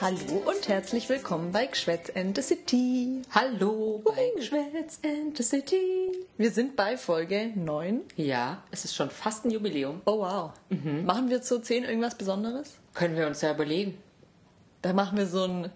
Hallo und herzlich willkommen bei Geschwätz and the City. Hallo bei Geschwätz and the City. Wir sind bei Folge 9. Ja, es ist schon fast ein Jubiläum. Oh wow. Machen wir zu 10 irgendwas Besonderes? Können wir uns ja überlegen. Da machen wir so ein.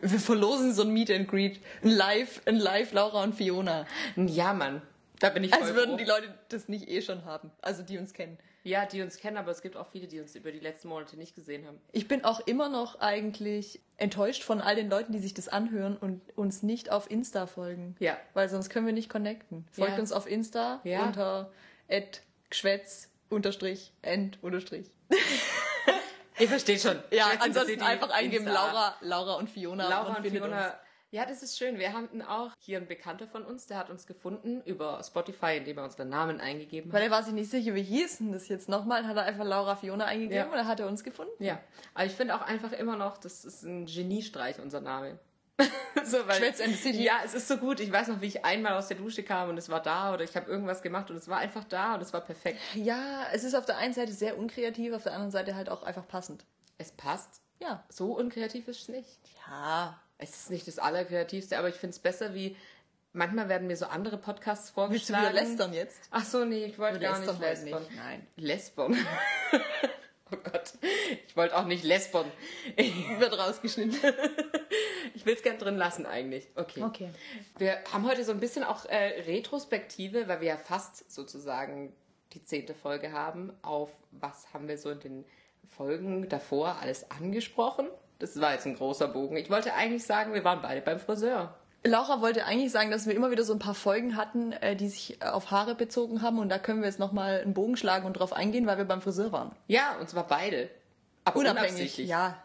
Wir verlosen so ein Meet and Greet. Ein Live, ein Live Laura und Fiona. Ja, Mann. Da bin ich voll Als würden froh. die Leute das nicht eh schon haben. Also die uns kennen. Ja, die uns kennen, aber es gibt auch viele, die uns über die letzten Monate nicht gesehen haben. Ich bin auch immer noch eigentlich enttäuscht von all den Leuten, die sich das anhören und uns nicht auf Insta folgen. Ja. Weil sonst können wir nicht connecten. Folgt Ja. uns auf Insta Ja. unter geschwätz unterstrich end unterstrich. Ihr versteht schon. Ja, ansonsten einfach eingeben Insta. Laura, Laura und Fiona. Laura und findet Fiona. Ja, das ist schön. Wir hatten auch hier einen Bekannter von uns, der hat uns gefunden über Spotify, indem er unseren Namen eingegeben hat. Weil er war sich nicht sicher, wie hieß denn das jetzt nochmal? Hat er einfach Laura Fiona eingegeben Ja. dann hat er uns gefunden. Ja, aber ich finde auch einfach immer noch, das ist ein Geniestreich, unser Name. so, weil, and the City. Ja, es ist so gut. Ich weiß noch, wie ich einmal aus der Dusche kam und es war da oder ich habe irgendwas gemacht und es war einfach da und es war perfekt. Ja, es ist auf der einen Seite sehr unkreativ, auf der anderen Seite halt auch einfach passend. Es passt. Ja. So unkreativ ist es nicht. Ja. Es ist nicht das Allerkreativste, aber ich finde es besser wie. Manchmal werden mir so andere Podcasts Willst du vorgeschlagen. wieder lästern jetzt? Ach so, nee, ich wollte gar nicht lästern. nicht, nein. Lesbon. oh Gott. Ich wollte auch nicht lesbon. Wird rausgeschnitten. Ich will es gern drin lassen eigentlich. Okay. Okay. Wir haben heute so ein bisschen auch äh, Retrospektive, weil wir ja fast sozusagen die zehnte Folge haben, auf was haben wir so in den Folgen davor alles angesprochen. Das war jetzt ein großer Bogen. Ich wollte eigentlich sagen, wir waren beide beim Friseur. Laura wollte eigentlich sagen, dass wir immer wieder so ein paar Folgen hatten, äh, die sich äh, auf Haare bezogen haben. Und da können wir jetzt nochmal einen Bogen schlagen und drauf eingehen, weil wir beim Friseur waren. Ja, und zwar beide. Aber Unabhängig. Ja.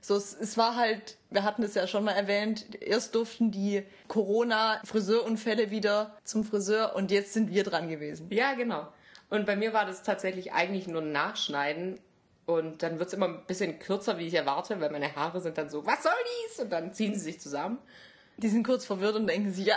So, es, es war halt, wir hatten es ja schon mal erwähnt, erst durften die Corona-Friseurunfälle wieder zum Friseur und jetzt sind wir dran gewesen. Ja, genau. Und bei mir war das tatsächlich eigentlich nur ein Nachschneiden. Und dann wird es immer ein bisschen kürzer, wie ich erwarte, weil meine Haare sind dann so, was soll dies? Und dann ziehen sie sich zusammen. Die sind kurz verwirrt und denken sich, ja,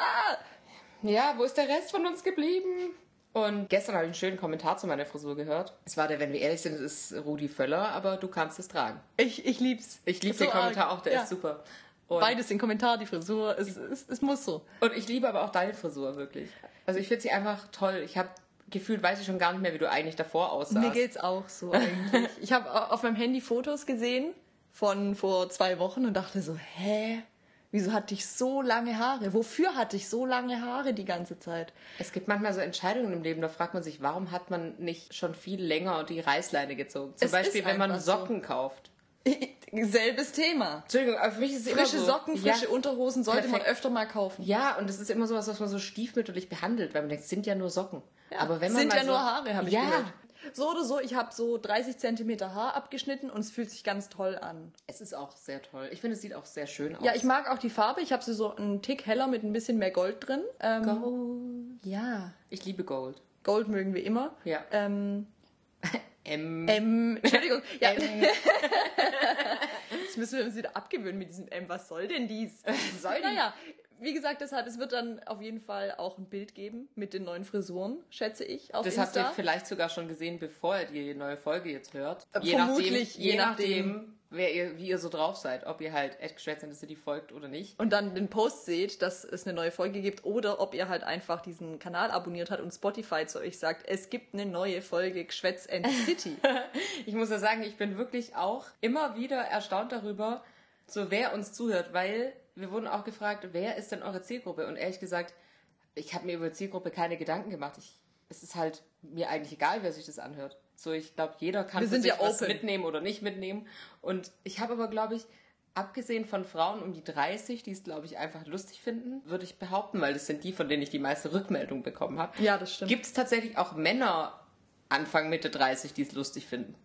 Ja, wo ist der Rest von uns geblieben? Und gestern habe ich einen schönen Kommentar zu meiner Frisur gehört. Es war der, wenn wir ehrlich sind, es ist Rudi Völler, aber du kannst es tragen. ich, ich lieb's. Ich liebe So den Kommentar arg. auch, der Ja. ist super. Und, Beides, den Kommentar, die Frisur, es, es, es muss so. und ich liebe aber auch deine Frisur, wirklich. Also ich finde sie einfach toll. Ich habe gefühlt, weiß ich schon gar nicht mehr, wie du eigentlich davor aussahst. Mir geht's auch so eigentlich. ich habe auf meinem Handy Fotos gesehen von vor zwei Wochen und dachte so, hä? Wieso hatte ich so lange Haare? Wofür hatte ich so lange Haare die ganze Zeit? Es gibt manchmal so Entscheidungen im Leben, da fragt man sich, warum hat man nicht schon viel länger die Reißleine gezogen? Zum Es Beispiel, wenn man einfach so. Socken kauft. Selbes Thema. Entschuldigung, aber für mich ist es Frische immer so. Socken, frische ja, Unterhosen sollte man perfekt. öfter mal kaufen. Ja, und es ist immer sowas, was man so stiefmütterlich behandelt, weil man denkt, es sind ja nur Socken. aber wenn man sind mal ja so, nur Haare, habe ich ja, gehört. So oder so, ich habe so 30 Zentimeter Haar abgeschnitten und es fühlt sich ganz toll an. es ist auch sehr toll. Ich finde, es sieht auch sehr schön aus. Ja, ich mag auch die Farbe. Ich habe sie so einen Tick heller mit ein bisschen mehr Gold drin. Ähm, Gold. ja, Ich liebe Gold. Gold mögen wir immer. Ja. Ähm, M. M. Entschuldigung. Ja. M. Jetzt müssen wir uns wieder abgewöhnen mit diesem M. Was soll denn dies? soll die? Naja, wie gesagt, deshalb, es wird dann auf jeden Fall auch ein Bild geben mit den neuen Frisuren, schätze ich, auf Das habt ihr Insta. vielleicht sogar schon gesehen, bevor ihr die neue Folge jetzt hört. Äh, Je vermutlich, nachdem, je je nachdem. nachdem, wer ihr, wie ihr so drauf seid. Ob ihr halt Geschwätz in the City folgt oder nicht. und dann den Post seht, dass es eine neue Folge gibt oder ob ihr halt einfach diesen Kanal abonniert habt und Spotify zu euch sagt, es gibt eine neue Folge Geschwätz and City. Ich muss ja sagen, ich bin wirklich auch immer wieder erstaunt darüber, so wer uns zuhört, weil wir wurden auch gefragt, wer ist denn eure Zielgruppe? Und ehrlich gesagt, ich habe mir über Zielgruppe keine Gedanken gemacht. Ich, es ist halt mir eigentlich egal, wer sich das anhört. So, ich glaube, jeder kann Wir sich ja was open. mitnehmen oder nicht mitnehmen. Und ich habe aber, glaube ich, abgesehen von Frauen um die 30, die es, glaube ich, einfach lustig finden, würde ich behaupten, weil das sind die, von denen ich die meiste Rückmeldung bekommen habe. Ja, das stimmt. Gibt es tatsächlich auch Männer Anfang, Mitte 30, die es lustig finden?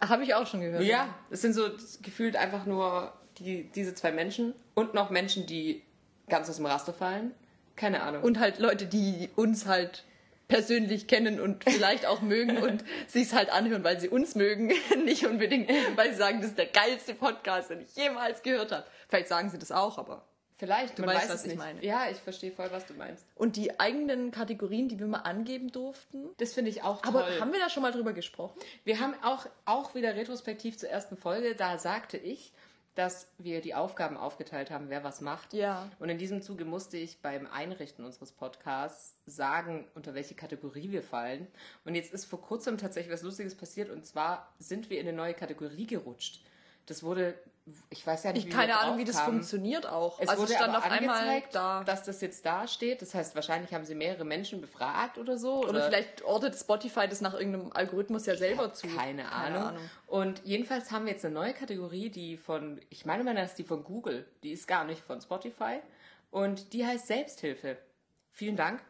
Habe ich auch schon gehört. Ja, es sind so gefühlt einfach nur die, diese zwei Menschen und noch Menschen, die ganz aus dem Raster fallen. Keine Ahnung. Und halt Leute, die uns halt persönlich kennen und vielleicht auch mögen und sich's halt anhören, weil sie uns mögen, nicht unbedingt, weil sie sagen, das ist der geilste Podcast, den ich jemals gehört habe. Vielleicht sagen sie das auch, aber. Vielleicht, Du man weißt, weiß was es ich nicht. meine. Ja, ich verstehe voll, was du meinst. Und die eigenen Kategorien, die wir mal angeben durften. Das finde ich auch Aber toll. haben wir da schon mal drüber gesprochen? Wir haben auch, auch wieder retrospektiv zur ersten Folge, da sagte ich, dass wir die Aufgaben aufgeteilt haben, wer was macht. Ja. Und in diesem Zuge musste ich beim Einrichten unseres Podcasts sagen, unter welche Kategorie wir fallen. Und jetzt ist vor kurzem tatsächlich was Lustiges passiert und zwar sind wir in eine neue Kategorie gerutscht. Das wurde, ich weiß ja nicht, Ich wie keine Ahnung, wie das funktioniert auch. Es also wurde stand aber auf einmal da. dass das jetzt da steht. Das heißt, wahrscheinlich haben sie mehrere Menschen befragt oder so. Oder vielleicht ortet Spotify das nach irgendeinem Algorithmus ja selber zu. Keine Ahnung. Und jedenfalls haben wir jetzt eine neue Kategorie, die von, ich meine mal, das ist die von Google. Die ist gar nicht von Spotify. Und die heißt Selbsthilfe. Vielen Dank.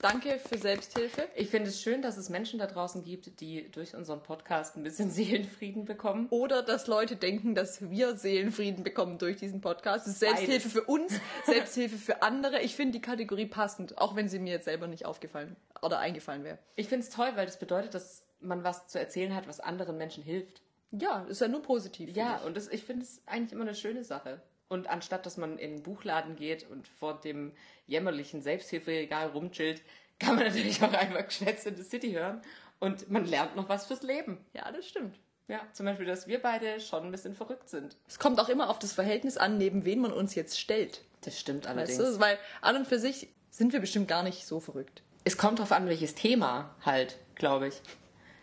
Danke für Selbsthilfe. Ich finde es schön, dass es Menschen da draußen gibt, die durch unseren Podcast ein bisschen Seelenfrieden bekommen. Oder dass Leute denken, dass wir Seelenfrieden bekommen durch diesen Podcast. Selbsthilfe Beides. für uns, Selbsthilfe für andere. Ich finde die Kategorie passend, auch wenn sie mir jetzt selber nicht aufgefallen oder eingefallen wäre. Ich finde es toll, weil das bedeutet, dass man was zu erzählen hat, was anderen Menschen hilft. Ja, ist ja nur positiv. Ja, ich. und das, ich finde es eigentlich immer eine schöne Sache. Und anstatt, dass man in den Buchladen geht und vor dem jämmerlichen Selbsthilferegal rumchillt, kann man natürlich auch einfach Geschwätz in the City hören und man lernt noch was fürs Leben. ja, das stimmt. Ja, zum Beispiel, dass wir beide schon ein bisschen verrückt sind. Es kommt auch immer auf das Verhältnis an, neben wen man uns jetzt stellt. Das stimmt allerdings. Weißt du? Weil an und für sich sind wir bestimmt gar nicht so verrückt. Es kommt darauf an, welches Thema halt, glaube ich.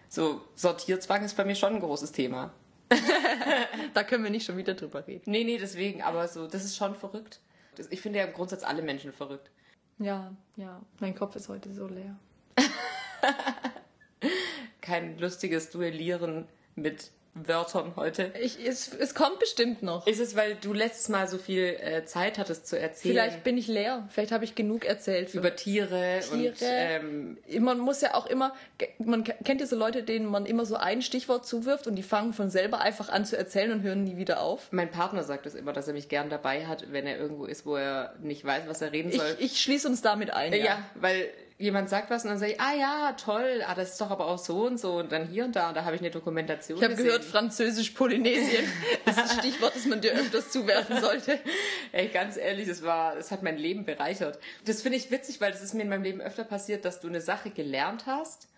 So, Sortierzwang ist bei mir schon ein großes Thema. Da können wir nicht schon wieder drüber reden. Nee, nee, deswegen, aber so, das ist schon verrückt. Das, ich finde ja im Grundsatz alle Menschen verrückt. Ja, ja. Mein Kopf ist heute so leer. Kein lustiges Duellieren mit Wörtern heute. Ich, es, es kommt bestimmt noch. Ist es, weil du letztes Mal so viel äh, Zeit hattest zu erzählen? Vielleicht bin ich leer. Vielleicht habe ich genug erzählt. Über Tiere, Tiere. und ähm, man muss ja auch immer, man kennt ja so Leute, denen man immer so ein Stichwort zuwirft und die fangen von selber einfach an zu erzählen und hören nie wieder auf. mein Partner sagt es immer, dass er mich gern dabei hat, wenn er irgendwo ist, wo er nicht weiß, was er reden Ich, soll. ich schließe uns damit ein. ja. Ja. weil jemand sagt was und dann sage ich, ah ja, toll, ah, das ist doch aber auch so und so und dann hier und da und da habe ich eine Dokumentation Ich habe gehört, Französisch-Polynesien ist ein Stichwort, das man dir öfters zuwerfen sollte. Ey, ganz ehrlich, das war, das hat mein Leben bereichert. Das finde ich witzig, weil das ist mir in meinem Leben öfter passiert, dass du eine Sache gelernt hast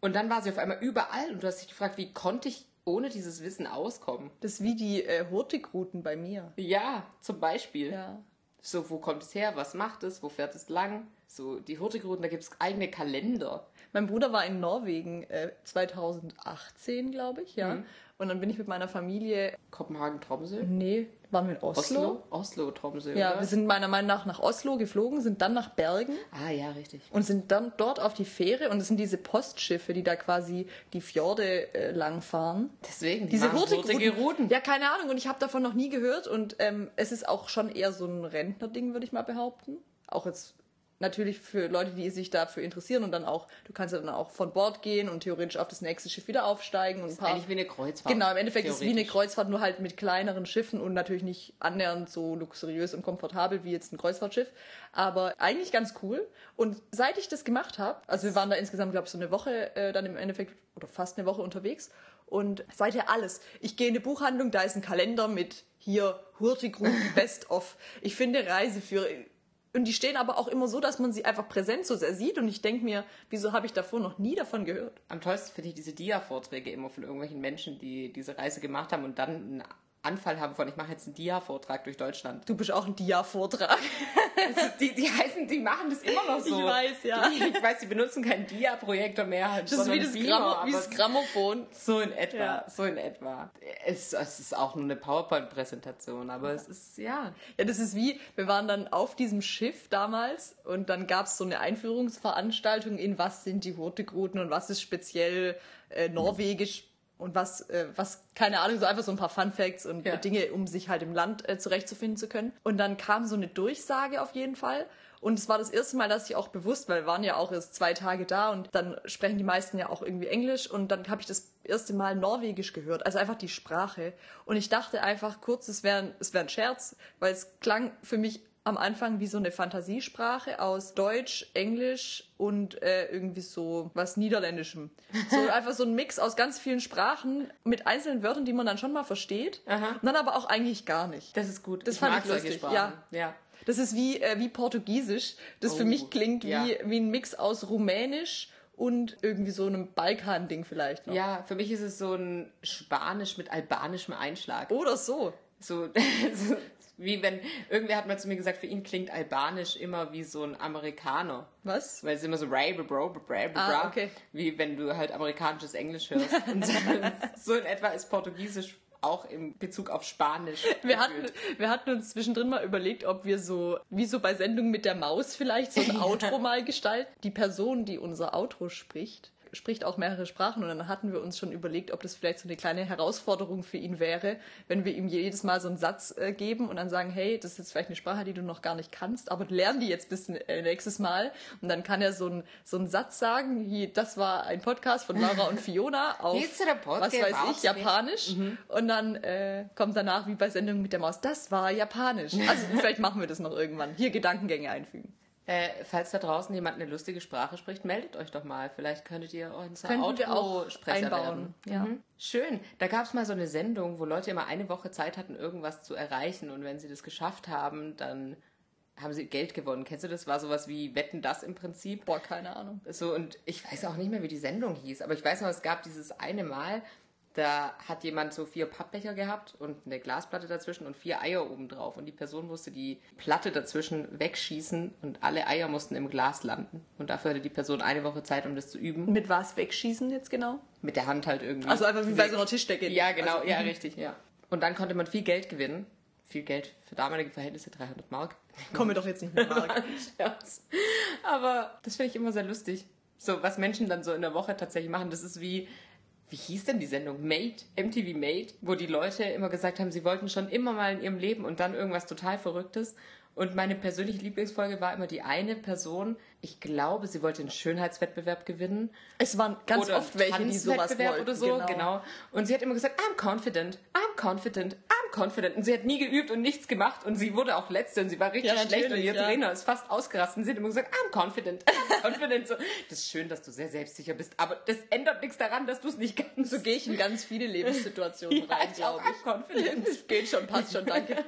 und dann war sie auf einmal überall und du hast dich gefragt, wie konnte ich ohne dieses Wissen auskommen? Das ist wie die äh, Hurtigruten bei mir. Ja, zum Beispiel. Ja. So, wo kommt es her? Was macht es? Wo fährt es lang? So, die Hurtigruten, da gibt es eigene Kalender. Mein Bruder war in Norwegen äh, 2018, glaube ich, ja. Und dann bin ich mit meiner Familie, Kopenhagen, Tromsø? nee, waren wir in Oslo? Oslo? Oslo, Tromsø, Ja, oder? wir sind meiner Meinung nach nach Oslo geflogen, sind dann nach Bergen Ah, ja, richtig. und sind dann dort auf die Fähre und es sind diese Postschiffe, die da quasi die Fjorde äh, langfahren. Deswegen, die Diese hurtige Routen. Ja, keine Ahnung und ich habe davon noch nie gehört und ähm, es ist auch schon eher so ein Rentnerding, würde ich mal behaupten. Auch jetzt natürlich für Leute, die sich dafür interessieren und dann auch, du kannst ja dann auch von Bord gehen und theoretisch auf das nächste Schiff wieder aufsteigen und ein paar Eigentlich wie eine Kreuzfahrt. Genau, im Endeffekt ist es wie eine. Kreuzfahrt, nur halt mit kleineren Schiffen und natürlich nicht annähernd so luxuriös und komfortabel wie jetzt ein Kreuzfahrtschiff. Aber eigentlich ganz cool. Und seit ich das gemacht habe, also wir waren da insgesamt, glaube ich, so eine Woche äh, dann im Endeffekt oder fast eine Woche unterwegs. Und seither alles. Ich gehe in eine Buchhandlung, da ist ein Kalender mit hier Hurtigruten Best of. Ich finde Reiseführer. Und die stehen aber auch immer so, dass man sie einfach präsent so sehr sieht. Und ich denke mir, wieso habe ich davor noch nie davon gehört? Am tollsten finde ich diese Dia-Vorträge immer von irgendwelchen Menschen, die diese Reise gemacht haben und dann Anfall haben von, ich mache jetzt einen Dia-Vortrag durch Deutschland. Du bist auch ein Dia-Vortrag. Also die, die heißen, die machen das immer noch so. Ich weiß, ja. Die, ich weiß, die benutzen keinen Dia-Projektor mehr. Das ist wie das, Beamer, wie das Grammophon. So in etwa, Ja. so in etwa. Es, es ist auch nur eine PowerPoint-Präsentation, aber es ist, ja. Ja, das ist wie, wir waren dann auf diesem Schiff damals und dann gab es so eine Einführungsveranstaltung in was sind die Hurtigruten und was ist speziell äh, norwegisch und was, äh, was, keine Ahnung, so einfach so ein paar Fun Facts und Ja. Dinge, um sich halt im Land äh, zurechtzufinden zu können. Und dann kam so eine Durchsage auf jeden Fall. Und es war das erste Mal, dass ich auch bewusst, weil wir waren ja auch erst zwei Tage da und dann sprechen die meisten ja auch irgendwie Englisch und dann habe ich das erste Mal Norwegisch gehört, also einfach die Sprache. Und ich dachte einfach kurz, es wäre es wär ein Scherz, weil es klang für mich am Anfang wie so eine Fantasiesprache aus Deutsch, Englisch und äh, irgendwie so was Niederländischem. So einfach so ein Mix aus ganz vielen Sprachen mit einzelnen Wörtern, die man dann schon mal versteht, Aha. und dann aber auch eigentlich gar nicht. Das ist gut. Das ich fand mag ich lustig, ja. ja. Das ist wie, äh, wie Portugiesisch, das für Oh, mich klingt ja. wie, wie ein Mix aus Rumänisch und irgendwie so einem Balkan-Ding vielleicht noch. Ja, für mich ist es so ein Spanisch mit albanischem Einschlag. Oder so. So, so wie wenn, irgendwer hat mal zu mir gesagt, für ihn klingt Albanisch immer wie so ein Amerikaner. Was? Weil es immer so bra, bra, Ah, okay. wie wenn du halt amerikanisches Englisch hörst. Und so, in etwa ist Portugiesisch auch im Bezug auf Spanisch. Wir hatten, wir hatten uns zwischendrin mal überlegt, ob wir so, wie so bei Sendungen mit der Maus vielleicht, so ein Outro mal gestalten. Die Person, die unser Outro spricht, spricht auch mehrere Sprachen und dann hatten wir uns schon überlegt, ob das vielleicht so eine kleine Herausforderung für ihn wäre, wenn wir ihm jedes Mal so einen Satz äh, geben und dann sagen, hey, das ist jetzt vielleicht eine Sprache, die du noch gar nicht kannst, aber lern die jetzt bis äh, nächstes Mal und dann kann er so, ein, so einen Satz sagen, wie, das war ein Podcast von Laura und Fiona auf, was weiß ich, Japanisch und dann äh, kommt danach wie bei Sendungen mit der Maus, das war Japanisch. Also vielleicht machen wir das noch irgendwann. Hier Gedankengänge einfügen. Äh, falls da draußen jemand eine lustige Sprache spricht, meldet euch doch mal. Vielleicht könntet ihr auch Outro-Sprecher einbauen. werden. Ja. Mhm. Schön. Da gab es mal so eine Sendung, wo Leute immer eine Woche Zeit hatten, irgendwas zu erreichen. Und wenn sie das geschafft haben, dann haben sie Geld gewonnen. Kennst du das? War sowas wie Wetten das im Prinzip. Boah, keine Ahnung. So, und ich weiß auch nicht mehr, wie die Sendung hieß, aber ich weiß noch, es gab dieses eine Mal, da hat jemand so vier Pappbecher gehabt und eine Glasplatte dazwischen und vier Eier oben drauf. Und die Person musste die Platte dazwischen wegschießen und alle Eier mussten im Glas landen. Und dafür hatte die Person eine Woche Zeit, um das zu üben. Mit was wegschießen jetzt genau? Mit der Hand halt irgendwie. Also einfach wie bei so einer Tischdecke. Ja, genau, Also, ja, mhm. richtig, ja. Und dann konnte man viel Geld gewinnen. Viel Geld für damalige Verhältnisse, 300 Mark. Komm mir doch jetzt nicht mehr Mark. Aber das finde ich immer sehr lustig. So, was Menschen dann so in der Woche tatsächlich machen, das ist wie, wie hieß denn die Sendung? Made, MTV Made, wo die Leute immer gesagt haben, sie wollten schon immer mal in ihrem Leben und dann irgendwas total Verrücktes. Und meine persönliche Lieblingsfolge war immer die eine Person, ich glaube, sie wollte einen Schönheitswettbewerb gewinnen. Es waren ganz oder oft welche, die sowas wollten. oder so, genau. Und sie hat immer gesagt, I'm confident, I'm confident, I'm confident. Und sie hat nie geübt und nichts gemacht und sie wurde auch Letzte und sie war richtig Ja, schlecht und ihr ja. Trainer ist fast ausgerastet und sie hat immer gesagt, I'm confident, I'm confident. So, das ist schön, dass du sehr selbstsicher bist, aber das ändert nichts daran, dass du es nicht kannst. So gehe ich in ganz viele Lebenssituationen Ja, rein, ich auch, glaube I'm confident. ich. Geht schon, passt schon, danke.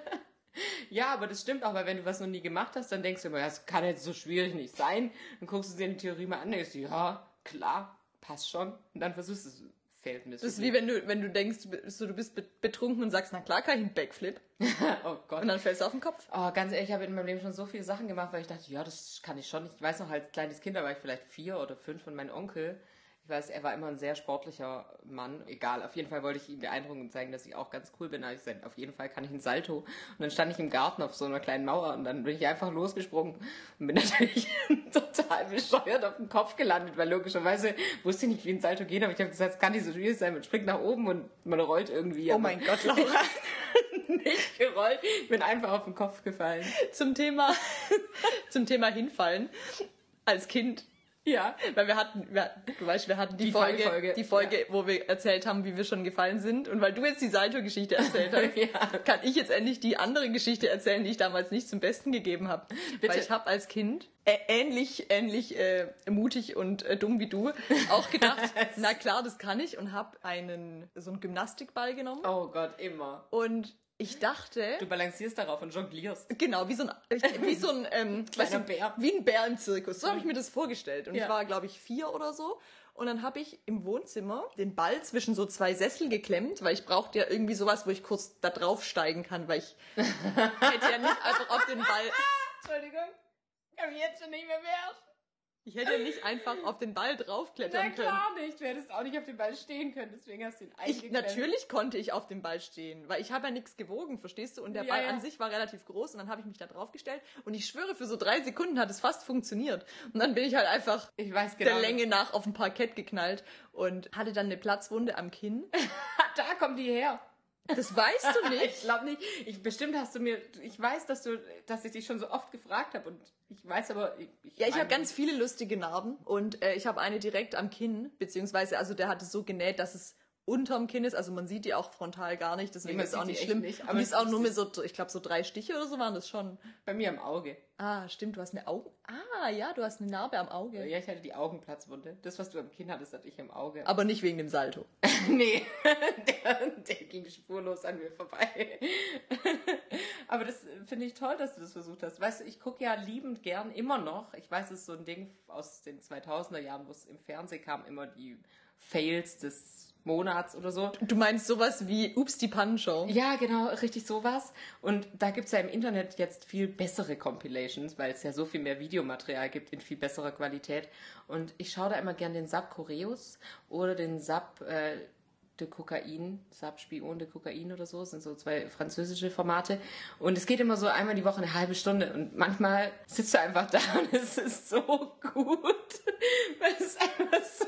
Ja, aber das stimmt auch, weil wenn du was noch nie gemacht hast, dann denkst du immer, ja, das kann jetzt so schwierig nicht sein. Dann guckst du dir die Theorie mal an, denkst du, ja, klar, passt schon. Und dann versuchst du es, fällt mir Das ist wie wenn du, wenn du denkst, du bist, so, du bist be- betrunken und sagst, na klar kann ich einen Backflip. oh Gott. Und dann fällst du auf den Kopf. Oh, ganz ehrlich, ich habe in meinem Leben schon so viele Sachen gemacht, weil ich dachte, ja, das kann ich schon. Ich weiß noch, als kleines Kind, da war ich vielleicht vier oder fünf und mein Onkel, ich weiß, er war immer ein sehr sportlicher Mann. Egal, auf jeden Fall wollte ich ihm beeindrucken und zeigen, dass ich auch ganz cool bin. Da ich gesagt, auf jeden Fall kann ich einen Salto. Und dann stand ich im Garten auf so einer kleinen Mauer und dann bin ich einfach losgesprungen und bin natürlich total bescheuert auf den Kopf gelandet, weil logischerweise wusste ich nicht, wie ein Salto geht, aber ich habe gesagt, es kann nicht so schwierig sein. Man springt nach oben und man rollt irgendwie. Oh mein Gott, Laura. nicht gerollt. Ich bin einfach auf den Kopf gefallen. zum Thema, zum Thema hinfallen. Als Kind. Ja. Weil wir hatten, wir, du weißt, wir hatten die, Die Folge, Fallfolge, die Folge, wo wir erzählt haben, wie wir schon gefallen sind. Und weil du jetzt die Salto-Geschichte erzählt hast, Ja. kann ich jetzt endlich die andere Geschichte erzählen, die ich damals nicht zum Besten gegeben habe. Weil ich habe als Kind äh, ähnlich, ähnlich äh, mutig und äh, dumm wie du auch gedacht, na klar, das kann ich und habe einen so einen Gymnastikball genommen Oh Gott, immer. und ich dachte, Du balancierst darauf und jonglierst. Genau, wie so ein, wie so ein, ähm, Kleiner weißt du, Bär. wie ein Bär im Zirkus. So habe ich mir das vorgestellt. Und Ja. ich war, glaube ich, vier oder so. Und dann habe ich im Wohnzimmer den Ball zwischen so zwei Sessel geklemmt, weil ich brauchte ja irgendwie sowas, wo ich kurz da drauf steigen kann, weil ich hätte ja nicht einfach auf den Ball, Entschuldigung. Kann mich jetzt schon nicht mehr wehren. Ich hätte nicht einfach auf den Ball Na draufklettern können. klar nicht. Du hättest auch nicht auf dem Ball stehen können, deswegen hast du ihn eingeklemmt. natürlich konnte ich auf dem Ball stehen, weil ich habe ja nichts gewogen, verstehst du? Und der Ja, Ball ja. an sich war relativ groß und dann habe ich mich da draufgestellt und ich schwöre, für so drei Sekunden hat es fast funktioniert. Und dann bin ich halt einfach Ich weiß genau. der Länge nach auf dem Parkett geknallt und hatte dann eine Platzwunde am Kinn. Da kommt die her. Das weißt du Ich nicht. glaube nicht. Ich, bestimmt hast du mir. Ich weiß, dass du, dass ich dich schon so oft gefragt habe und ich weiß aber. Ich, ich Ja, ich habe ganz viele lustige Narben und äh, ich habe eine direkt am Kinn, beziehungsweise also der hat es so genäht, dass es unterm Kinn ist, also man sieht die auch frontal gar nicht, deswegen man ist es auch nicht schlimm. nicht, aber die es ist auch nur mit so, ich glaube so drei Stiche oder so waren das schon. bei mir am Auge. Ah, stimmt, du hast eine Augen. Ah, ja, du hast eine Narbe am Auge. Ja, ich hatte die Augenplatzwunde. Das, was du am Kinn hattest, hatte ich am Auge. Aber nicht wegen dem Salto. Nee, der, der ging spurlos an mir vorbei. Aber das finde ich toll, dass du das versucht hast. Weißt du, ich gucke ja liebend gern immer noch. Ich weiß, es ist so ein Ding aus den 2000er Jahren, wo es im Fernsehen kam, immer die Fails des Monats oder so. Du meinst sowas wie Ups, die Pannenshow? Ja, genau, richtig sowas. Und da gibt's ja im Internet jetzt viel bessere Compilations, weil es ja so viel mehr Videomaterial gibt in viel besserer Qualität. Und ich schaue da immer gern den Sub Choreus oder den Sub äh, de Kokain, Sub Spion de Kokain oder so, das sind so zwei französische Formate. Und es geht immer so einmal die Woche eine halbe Stunde. Und manchmal sitzt du einfach da und es ist so gut. Weil es ist einfach so,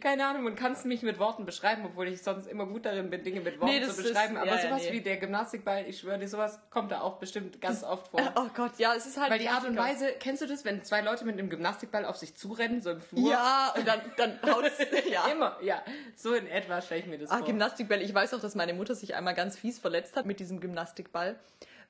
keine Ahnung, man kann es nicht mit Worten beschreiben, obwohl ich sonst immer gut darin bin, Dinge mit Worten Nee, zu beschreiben. ist- Aber ja, sowas nee. wie der Gymnastikball, ich schwöre dir, sowas kommt da auch bestimmt ganz oft vor. Oh Gott, ja, es ist halt. Weil die Art und. Weise, kennst du das, wenn zwei Leute mit einem Gymnastikball auf sich zurennen, so im Flur? Ja, und dann, dann haut's. ja. Immer, ja. So in etwa stelle ich mir das Ah, vor. Gymnastikbälle. Ich weiß auch, dass meine Mutter sich einmal ganz fies verletzt hat mit diesem Gymnastikball,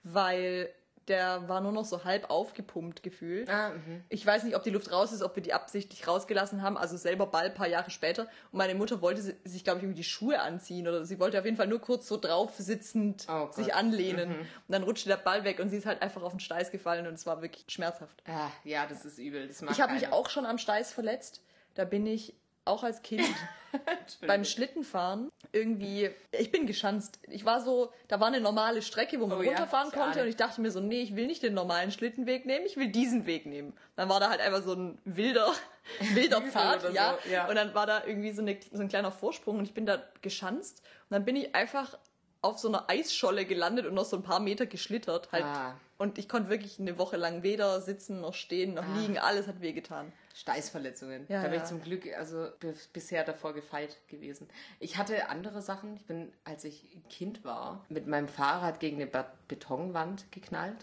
weil der war nur noch so halb aufgepumpt gefühlt. Ah, mhm. Ich weiß nicht, ob die Luft raus ist, ob wir die absichtlich rausgelassen haben, also selber Ball ein paar Jahre später. Und meine Mutter wollte si- sich, glaube ich, irgendwie die Schuhe anziehen oder sie wollte auf jeden Fall nur kurz so drauf sitzend Oh sich anlehnen. Und dann rutschte der Ball weg und sie ist halt einfach auf den Steiß gefallen und es war wirklich schmerzhaft. Ah, ja, das ist übel. Das Ich habe mich auch schon am Steiß verletzt. Da bin ich auch als Kind beim Schlittenfahren irgendwie, ich bin geschanzt. Ich war so, da war eine normale Strecke, wo man Oh ja, runterfahren ich konnte und ich dachte mir so, nee, ich will nicht den normalen Schlittenweg nehmen, ich will diesen Weg nehmen. Dann war da halt einfach so ein wilder, wilder Pfad, oder so, ja. ja. Und dann war da irgendwie so, eine, so ein kleiner Vorsprung und ich bin da geschanzt und dann bin ich einfach auf so einer Eisscholle gelandet und noch so ein paar Meter geschlittert. Halt. Ah. Und ich konnte wirklich eine Woche lang weder sitzen noch stehen noch liegen, alles hat wehgetan. Steißverletzungen. Ja, da bin ja. ich zum Glück also bisher davor gefeit gewesen. Ich hatte andere Sachen. Ich bin, als ich Kind war, mit meinem Fahrrad gegen eine Be Betonwand geknallt.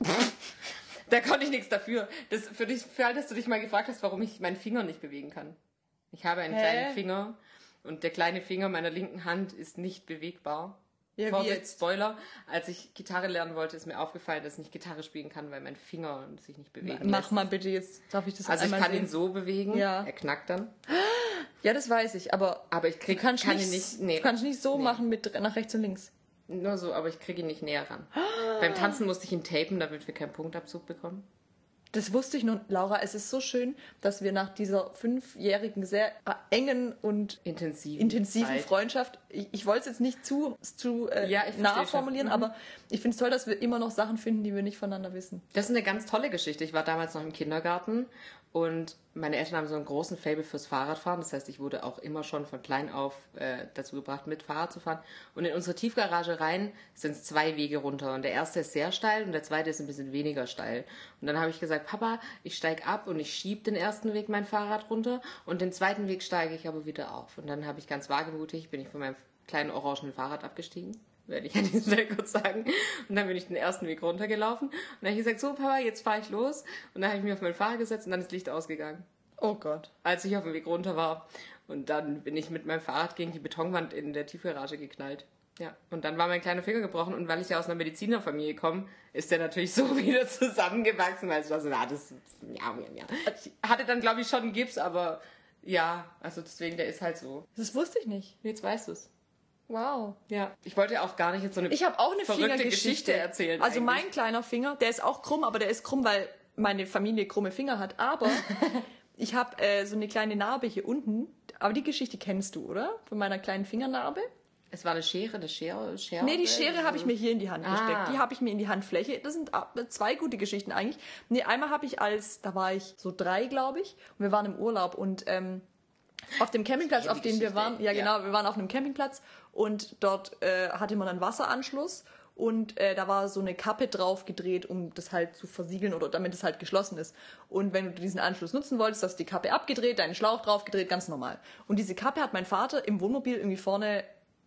da konnte ich nichts dafür. Das für dich, für all, dass du dich mal gefragt hast, warum ich meinen Finger nicht bewegen kann. Ich habe einen Hä? kleinen Finger und der kleine Finger meiner linken Hand ist nicht bewegbar. Ja, Vorsicht, jetzt? Spoiler. Als ich Gitarre lernen wollte, ist mir aufgefallen, dass ich nicht Gitarre spielen kann, weil mein Finger sich nicht bewegen Mach lässt. mal bitte jetzt, darf ich das Also ich kann sehen? ihn so bewegen, Ja. er knackt dann. Ja, das weiß ich, aber Aber ich krieg, du kannst kann nicht, ihn nicht, nee, du kannst nicht so Nee. machen mit nach rechts und links. nur so, aber ich kriege ihn nicht näher ran. Beim Tanzen musste ich ihn tapen, damit wir keinen Punktabzug bekommen. Das wusste ich nur, Laura. Es ist so schön, dass wir nach dieser fünfjährigen, sehr äh, engen und Intensiv. intensiven Zeit. Freundschaft, ich, ich wollte es jetzt nicht zu, zu äh, Ja, nah formulieren, Mhm. aber ich finde es toll, dass wir immer noch Sachen finden, die wir nicht voneinander wissen. Das ist eine ganz tolle Geschichte. Ich war damals noch im Kindergarten und meine Eltern haben so einen großen Fable fürs Fahrradfahren. Das heißt, ich wurde auch immer schon von klein auf äh, dazu gebracht, mit Fahrrad zu fahren. Und in unsere Tiefgarage rein sind es zwei Wege runter. Und der erste ist sehr steil und der zweite ist ein bisschen weniger steil. Und dann habe ich gesagt, Papa, ich steige ab und ich schiebe den ersten Weg mein Fahrrad runter und den zweiten Weg steige ich aber wieder auf. Und dann habe ich ganz wagemutig, bin ich von meinem kleinen orangenen Fahrrad abgestiegen werde ich an dieser Stelle kurz sagen. Und dann bin ich den ersten Weg runtergelaufen. Und dann habe ich gesagt, so Papa, jetzt fahre ich los. Und dann habe ich mich auf mein Fahrrad gesetzt und dann ist Licht ausgegangen, Oh Gott. als ich auf dem Weg runter war. Und dann bin ich mit meinem Fahrrad gegen die Betonwand in der Tiefgarage geknallt. Ja, und dann war mein kleiner Finger gebrochen und weil ich ja aus einer Medizinerfamilie komme, ist der natürlich so wieder zusammengewachsen, weil es war so, na, das, ja, ja, ja. Ich hatte dann, glaube ich, schon einen Gips, aber ja, also deswegen, der ist halt so. Das wusste ich nicht. Jetzt weißt du es. Wow. Ja, ich wollte auch gar nicht jetzt so eine Ich habe auch eine verrückte Fingergeschichte Geschichte erzählen. Also eigentlich. mein kleiner Finger, der ist auch krumm, aber der ist krumm, weil meine Familie krumme Finger hat. Aber ich habe äh, so eine kleine Narbe hier unten. Aber die Geschichte kennst du, oder? Von meiner kleinen Fingernarbe. Es war eine Schere, eine Schere, Schere. Nee, die Schere habe ich mir hier in die Hand Ah. gesteckt. Die habe ich mir in die Handfläche. Das sind ah, zwei gute Geschichten eigentlich. Nee, einmal habe ich als, da war ich so drei, glaube ich, und wir waren im Urlaub und ähm, auf dem Campingplatz, auf dem wir waren, ja ja. genau, wir waren auf einem Campingplatz und dort äh, hatte man einen Wasseranschluss und äh, da war so eine Kappe drauf gedreht, um das halt zu versiegeln oder damit es halt geschlossen ist. Und wenn du diesen Anschluss nutzen wolltest, hast du die Kappe abgedreht, deinen Schlauch drauf gedreht, ganz normal. Und diese Kappe hat mein Vater im Wohnmobil irgendwie vorne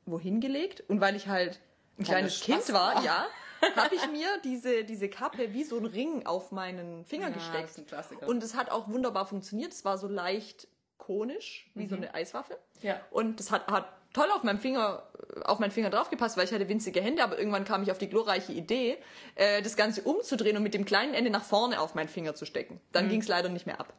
wohin gelegt und weil ich halt ein kleines Kind war, Spaß. ja, habe ich mir diese, diese Kappe wie so ein Ring auf meinen Finger Ja, gesteckt. ein Klassiker. Und es hat auch wunderbar funktioniert. Es war so leicht konisch, wie so eine Eiswaffe. Mhm. Ja. Und das hat, hat toll auf meinem Finger, auf meinen Finger draufgepasst, weil ich hatte winzige Hände, aber irgendwann kam ich auf die glorreiche Idee, äh, das Ganze umzudrehen und mit dem kleinen Ende nach vorne auf meinen Finger zu stecken. Dann Mhm. ging es leider nicht mehr ab.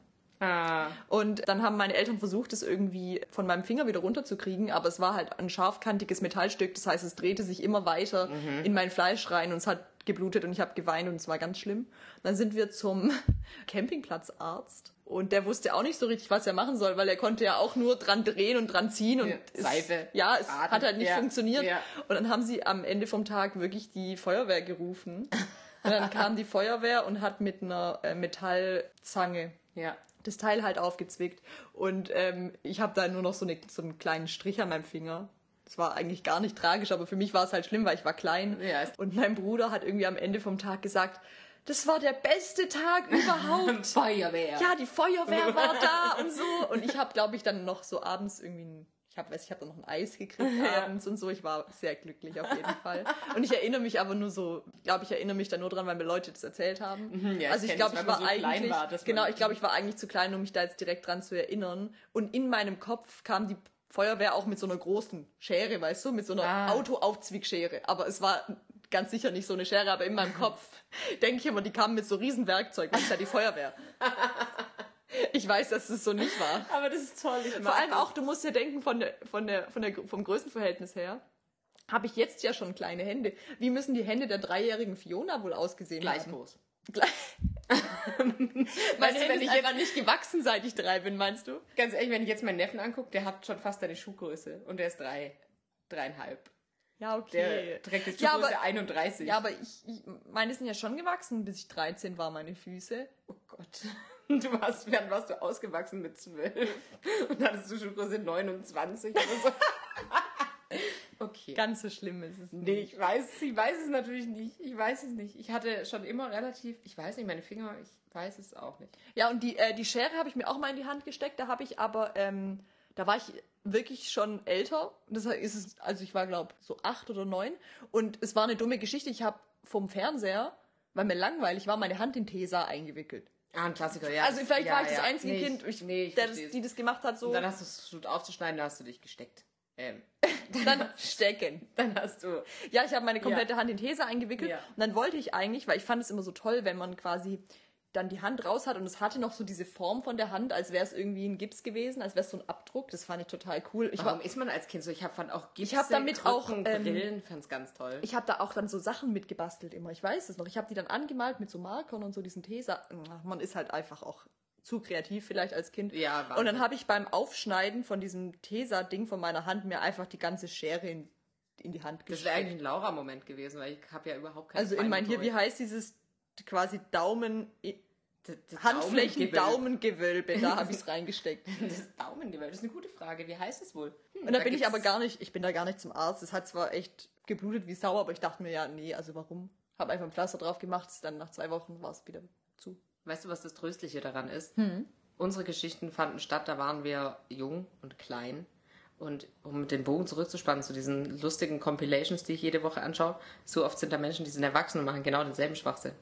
Ah, Und dann haben meine Eltern versucht, es irgendwie von meinem Finger wieder runterzukriegen, aber es war halt ein scharfkantiges Metallstück, das heißt, es drehte sich immer weiter in mein Fleisch rein und es hat geblutet und ich habe geweint und es war ganz schlimm. Dann sind wir zum Campingplatzarzt Und der wusste auch nicht so richtig, was er machen soll, weil er konnte ja auch nur dran drehen und dran ziehen und Ja, es, Seife, ja, es Faden, hat halt nicht ja, funktioniert. ja. Und dann haben sie am Ende vom Tag wirklich die Feuerwehr gerufen. Und dann kam die Feuerwehr und hat mit einer äh, Metallzange Ja. das Teil halt aufgezwickt. Und ähm, ich habe da nur noch so, eine, so einen kleinen Strich an meinem Finger. Das war eigentlich gar nicht tragisch, aber für mich war es halt schlimm, weil ich war klein. Ja, ist- Und mein Bruder hat irgendwie am Ende vom Tag gesagt, das war der beste Tag überhaupt. Feuerwehr. ja, die Feuerwehr war da und so. Und ich habe, glaube ich, dann noch so abends irgendwie ein, ich habe, weiß, ich habe dann noch ein Eis gekriegt Ja. abends und so. Ich war sehr glücklich auf jeden Fall. Und ich erinnere mich aber nur so, glaube ich, erinnere mich da nur dran, weil mir Leute das erzählt haben. Mhm, ja, also ich ich glaube, ich war so eigentlich, war, genau, ich glaube, ich war eigentlich zu klein, um mich da jetzt direkt dran zu erinnern. Und in meinem Kopf kam die Feuerwehr auch mit so einer großen Schere, weißt du, mit so einer Ah. Autoaufzwickschere. Aber es war ganz sicher nicht so eine Schere, aber in meinem Kopf denke ich immer, die kamen mit so riesen Werkzeug, weil es ja die Feuerwehr. Ich weiß, dass es so nicht war. Aber das ist toll. Vor allem das. auch, du musst ja denken, von der, von der, von der, vom Größenverhältnis her, habe ich jetzt ja schon kleine Hände. Wie müssen die Hände der dreijährigen Fiona wohl ausgesehen gleich haben? groß. Gleich. Meine Weißt du, Hände wenn ich einfach nicht gewachsen, seit ich drei bin, meinst du? Ganz ehrlich, wenn ich jetzt meinen Neffen angucke, der hat schon fast deine Schuhgröße. Und der ist drei, dreieinhalb. Ja, Der okay. trägt jetzt Ja, Schuhgröße aber- 31. Ja, aber ich, ich, meine sind ja schon gewachsen, bis ich 13 war, meine Füße. Oh Gott. Du warst, wann warst du ausgewachsen mit 12? Und hattest du Schuhgröße 29 oder so? Okay. Ganz so schlimm ist es Nee, ich weiß, ich weiß es natürlich nicht. Ich weiß es nicht. Ich hatte schon immer relativ, ich weiß nicht, meine Finger, ich weiß es auch nicht. Ja, und die, äh, die Schere habe ich mir auch mal in die Hand gesteckt. Da habe ich aber, ähm, da war ich wirklich schon älter. Das ist es, also ich war, glaube so acht oder neun. Und es war eine dumme Geschichte. Ich habe vom Fernseher, weil mir langweilig war, meine Hand in Tesa eingewickelt. Ah, ein Klassiker, ja. also vielleicht ja, war ich das ja. einzige nee, Kind, ich, nee, ich der das, die das gemacht hat. So. Und dann hast du es versucht aufzuschneiden, da hast du dich gesteckt. Ähm, dann stecken. dann hast du. Ja, ich habe meine komplette Hand in Tesa eingewickelt. Ja. Und dann wollte ich eigentlich, weil ich fand es immer so toll, wenn man quasi dann die Hand raus hat und es hatte noch so diese Form von der Hand, als wäre es irgendwie ein Gips gewesen, als wäre es so ein Abdruck. Das fand ich total cool. Ich Warum war, ist man als Kind so? Ich hab, fand auch Gipse, Ich hab damit auch, ähm, Brillen, fand's ganz toll. ich habe da auch dann so Sachen mitgebastelt immer. Ich weiß es noch. Ich habe die dann angemalt mit so Markern und so diesen Tesa. Man ist halt einfach auch zu kreativ vielleicht als Kind. Ja, Wahnsinn. Und dann habe ich beim Aufschneiden von diesem Tesa-Ding von meiner Hand mir einfach die ganze Schere in, in die Hand das wäre gesteckt. eigentlich ein Laura-Moment gewesen, weil ich habe ja überhaupt keine Also in mein hier, wie heißt dieses quasi Daumen, das Handflächen, Daumengewölbe. Daumengewölbe, da habe ich es reingesteckt. Das Daumengewölbe, das ist eine gute Frage. Wie heißt es wohl? Hm, Und da bin ich aber gar nicht, ich bin da gar nicht zum Arzt. Es hat zwar echt geblutet wie Sau, aber ich dachte mir ja, nee, also warum? Habe einfach ein Pflaster drauf gemacht, dann nach zwei Wochen war es wieder zu. Weißt du, was das Tröstliche daran ist? Hm. Unsere Geschichten fanden statt, da waren wir jung und klein. Und um den Bogen zurückzuspannen zu diesen lustigen Compilations, die ich jede Woche anschaue, so oft sind da Menschen, die sind erwachsen und machen genau denselben Schwachsinn.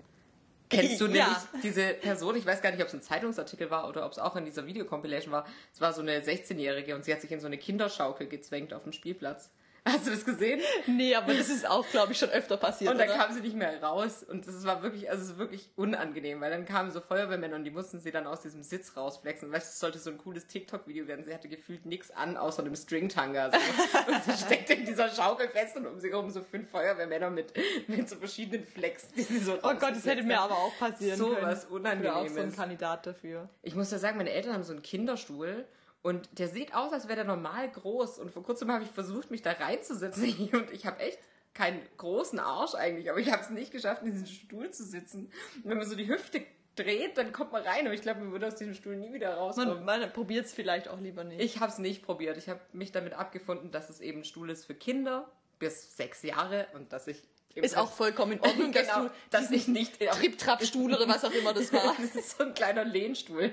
Kennst du Ja. nämlich diese Person? Ich weiß gar nicht, ob es ein Zeitungsartikel war oder ob es auch in dieser Videocompilation war. Es war so eine 16-Jährige und sie hat sich in so eine Kinderschaukel gezwängt auf dem Spielplatz. Hast du das gesehen? Nee, aber das ist auch, glaube ich, schon öfter passiert. Und dann oder? kam sie nicht mehr raus und das war wirklich, also es ist wirklich unangenehm, weil dann kamen so Feuerwehrmänner und die mussten sie dann aus diesem Sitz rausflexen. Weißt du, es sollte so ein cooles TikTok-Video werden. Sie hatte gefühlt nichts an, außer einem Stringtanga. So. und sie steckte in dieser Schaukel fest und um sie herum so fünf Feuerwehrmänner mit, mit so verschiedenen Flex, die sie so oh Gott, das hätte mir aber auch passieren So können. was Ich bin auch so ein Unangenehmes. Kandidat dafür. Ich muss ja sagen, meine Eltern haben so einen Kinderstuhl und der sieht aus, als wäre der normal groß. Und vor kurzem habe ich versucht, mich da reinzusetzen und ich habe echt keinen großen Arsch eigentlich, aber ich habe es nicht geschafft, in diesem Stuhl zu sitzen. Und wenn man so die Hüfte dreht, dann kommt man rein. Aber ich glaube, man würde aus diesem Stuhl nie wieder rauskommen. Man, man probiert es vielleicht auch lieber nicht. Ich habe es nicht probiert. Ich habe mich damit abgefunden, dass es eben ein Stuhl ist für Kinder bis sechs Jahre und dass ich ist auch vollkommen in Ordnung, dass genau, du dass ich nicht Trip-Trap-Stuhl oder was auch immer das war. das ist so ein kleiner Lehnstuhl.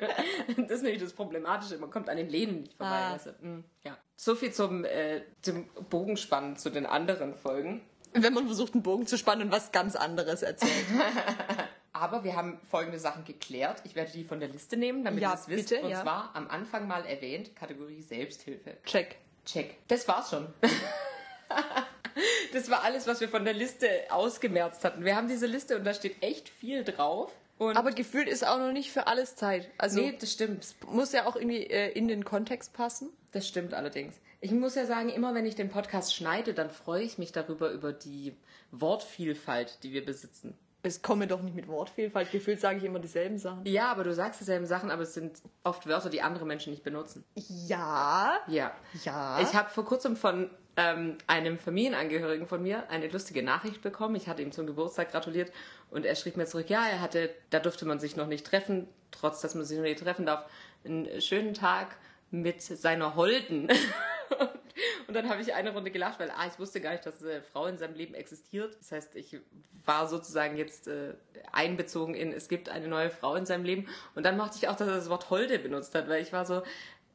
Das ist nämlich das Problematische. Man kommt an den Lehnen nicht vorbei. Ah. Du? Mm, ja. So viel zum, äh, zum Bogenspannen zu den anderen Folgen. Wenn man versucht, einen Bogen zu spannen und was ganz anderes erzählt. Aber wir haben folgende Sachen geklärt. Ich werde die von der Liste nehmen, damit Ja, ihr es wisst. bitte, Und ja. zwar am Anfang mal erwähnt, Kategorie Selbsthilfe. Check. Check. Das war's schon. Das war alles, was wir von der Liste ausgemerzt hatten. Wir haben diese Liste und da steht echt viel drauf. Und Aber gefühlt ist auch noch nicht für alles Zeit. Also nee, das stimmt. muss ja auch irgendwie äh, in den Kontext passen. Das stimmt allerdings. Ich muss ja sagen, immer wenn ich den Podcast schneide, dann freue ich mich darüber, über die Wortvielfalt, die wir besitzen. Es komme doch nicht mit Wortvielfalt. Gefühlt sage ich immer dieselben Sachen. Ja, aber du sagst dieselben Sachen, aber es sind oft Wörter, die andere Menschen nicht benutzen. Ja. Ja. Ja. Ich habe vor kurzem von ähm, einem Familienangehörigen von mir eine lustige Nachricht bekommen. Ich hatte ihm zum Geburtstag gratuliert und er schrieb mir zurück, ja, er hatte, da durfte man sich noch nicht treffen, trotz dass man sich noch nicht treffen darf, einen schönen Tag mit seiner Holden. Und dann habe ich eine Runde gelacht, weil ah, ich wusste gar nicht, dass eine Frau in seinem Leben existiert. Das heißt, ich war sozusagen jetzt äh, einbezogen in, es gibt eine neue Frau in seinem Leben. Und dann machte ich auch, dass er das Wort Holde benutzt hat, weil ich war so,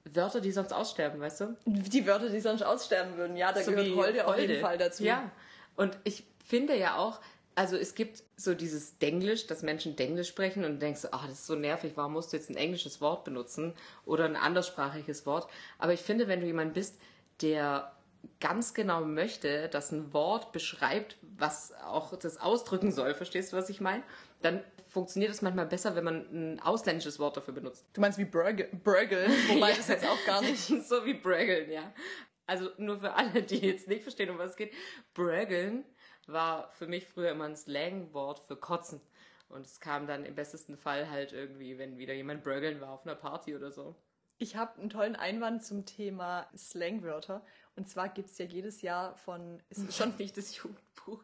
Wörter, die sonst aussterben, weißt du? Die Wörter, die sonst aussterben würden. Ja, da So gehört wie Holde, auf jeden Fall dazu. Ja. Und ich finde ja auch, also es gibt so dieses Denglisch, dass Menschen Denglisch sprechen und du denkst, ach, das ist so nervig, warum musst du jetzt ein englisches Wort benutzen oder ein anderssprachiges Wort? Aber ich finde, wenn du jemand bist, der ganz genau möchte, dass ein Wort beschreibt, was auch das ausdrücken soll, verstehst du, was ich meine? Dann funktioniert es manchmal besser, wenn man ein ausländisches Wort dafür benutzt. Du meinst wie Burgle wobei Ja. das jetzt auch gar nicht. so wie Braggeln, ja. Also nur für alle, die jetzt nicht verstehen, um was es geht. Braggeln war für mich früher immer ein Slangwort für Kotzen. Und es kam dann im besten Fall halt irgendwie, wenn wieder jemand Braggeln war auf einer Party oder so. Ich habe einen tollen Einwand zum Thema Slangwörter. Und zwar gibt es ja jedes Jahr von. Ist schon nicht das Jugendbuch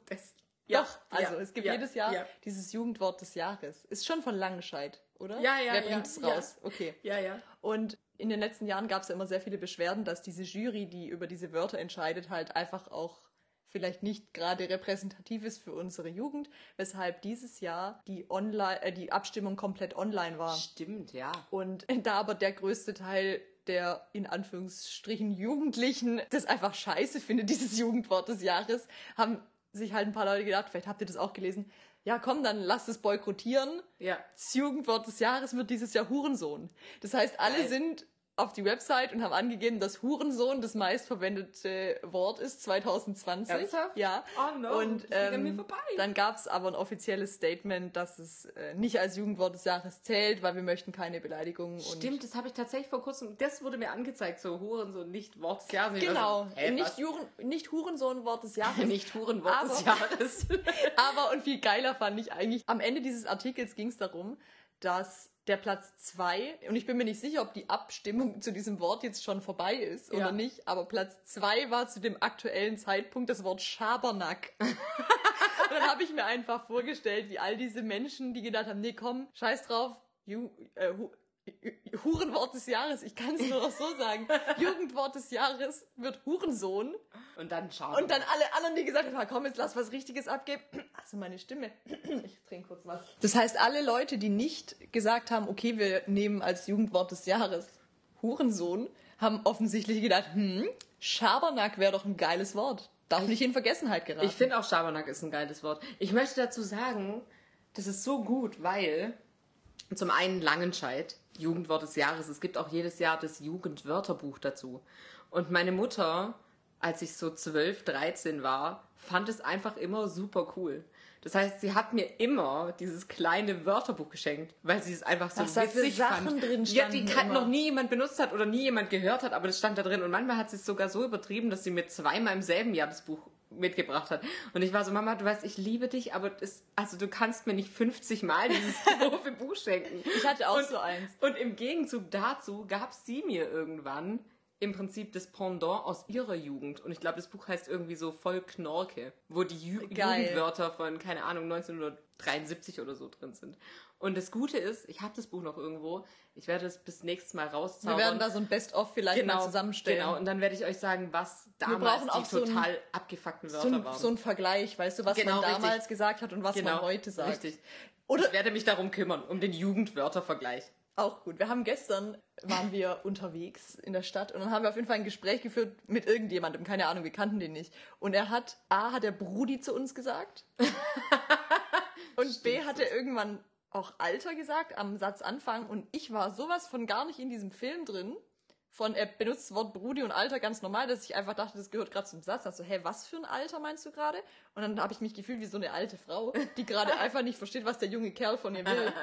des. Doch, also es gibt ja, jedes Jahr Ja, dieses Jugendwort des Jahres. Ist schon von Langenscheid, oder? Ja, ja, Wer ja, bringt es ja. raus? Okay. ja. ja. Und in den letzten Jahren gab es ja immer sehr viele Beschwerden, dass diese Jury, die über diese Wörter entscheidet, halt einfach auch vielleicht nicht gerade repräsentativ ist für unsere Jugend, weshalb dieses Jahr die Online, äh, die Abstimmung komplett online war. Stimmt, ja. Und da aber der größte Teil der in Anführungsstrichen Jugendlichen das einfach scheiße findet, dieses Jugendwort des Jahres, haben sich halt ein paar Leute gedacht, vielleicht habt ihr das auch gelesen, ja komm, dann lasst es boykottieren. Ja. Das Jugendwort des Jahres wird dieses Jahr Hurensohn. Das heißt, alle Geil. sind auf die Website und haben angegeben, dass Hurensohn das meistverwendete Wort ist 2020. Ernsthaft? Ja. Oh no, Und ähm, dann gab es aber ein offizielles Statement, dass es äh, nicht als Jugendwort des Jahres zählt, weil wir möchten keine Beleidigungen. Stimmt, das habe ich tatsächlich vor kurzem, das wurde mir angezeigt, so Huren, so nicht Wort des Jahres. Genau. So, hä, nicht? Juren, nicht Hurensohn Wort des Jahres. nicht Hurenwort des Jahres. Aber und viel geiler fand ich eigentlich, am Ende dieses Artikels ging es darum, dass der Platz zwei und ich bin mir nicht sicher, ob die Abstimmung zu diesem Wort jetzt schon vorbei ist oder Ja. nicht, aber Platz zwei war zu dem aktuellen Zeitpunkt das Wort Schabernack. und dann habe ich mir einfach vorgestellt, wie all diese Menschen, die gedacht haben, nee, komm, scheiß drauf, Ju äh, Hu Hurenwort des Jahres, ich kann es nur noch so sagen. Jugendwort des Jahres wird Hurensohn. Und dann schauen Und dann alle anderen, die gesagt haben, komm, jetzt lass was Richtiges abgeben. Also meine Stimme. Ich trinke kurz was. Das heißt, alle Leute, die nicht gesagt haben, okay, wir nehmen als Jugendwort des Jahres Hurensohn, haben offensichtlich gedacht, hm, Schabernack wäre doch ein geiles Wort. Darf nicht in Vergessenheit geraten. Ich finde auch Schabernack ist ein geiles Wort. Ich möchte dazu sagen, das ist so gut, weil zum einen Langenscheid, Jugendwort des Jahres. Es gibt auch jedes Jahr das Jugendwörterbuch dazu. Und meine Mutter, als ich so 12, 13 war, fand es einfach immer super cool. Das heißt, sie hat mir immer dieses kleine Wörterbuch geschenkt, weil sie es einfach so Was da für witzig Sachen fand. drin ja, die immer. noch nie jemand benutzt hat oder nie jemand gehört hat, aber das stand da drin. Und manchmal hat sie es sogar so übertrieben, dass sie mir zweimal im selben Jahr das Buch mitgebracht hat. Und ich war so, Mama, du weißt, ich liebe dich, aber das, also du kannst mir nicht 50 Mal dieses doofe Buch schenken. Ich hatte auch und, so eins. Und im Gegenzug dazu gab sie mir irgendwann im Prinzip das Pendant aus ihrer Jugend. Und ich glaube, das Buch heißt irgendwie so voll Knorke, wo die Ju Geil. Jugendwörter von, keine Ahnung, 1973 oder so drin sind. Und das Gute ist, ich habe das Buch noch irgendwo. Ich werde es bis nächstes Mal rauszaubern. wir werden da so ein Best-of vielleicht mal zusammenstellen. Genau, und dann werde ich euch sagen, was damals brauchen die auch so ein- total abgefuckten Wörter so, ein, waren. so ein Vergleich, weißt du, was Genau, man damals richtig. gesagt hat und was man heute sagt. Richtig. Oder- ich werde mich darum kümmern, um den Jugendwörtervergleich. Auch gut. Wir haben gestern, waren wir unterwegs in der Stadt und dann haben wir auf jeden Fall ein Gespräch geführt mit irgendjemandem, keine Ahnung, wir kannten den nicht. Und er hat, A, hat er Brudi zu uns gesagt. und B, hat er irgendwann auch Alter gesagt am Satzanfang und ich war sowas von gar nicht in diesem Film drin. Von, er benutzt das Wort Brudi und Alter ganz normal, dass ich einfach dachte, das gehört gerade zum Satz. Also, hä, was für ein Alter meinst du gerade? Und dann habe ich mich gefühlt wie so eine alte Frau, die gerade einfach nicht versteht, was der junge Kerl von ihr will.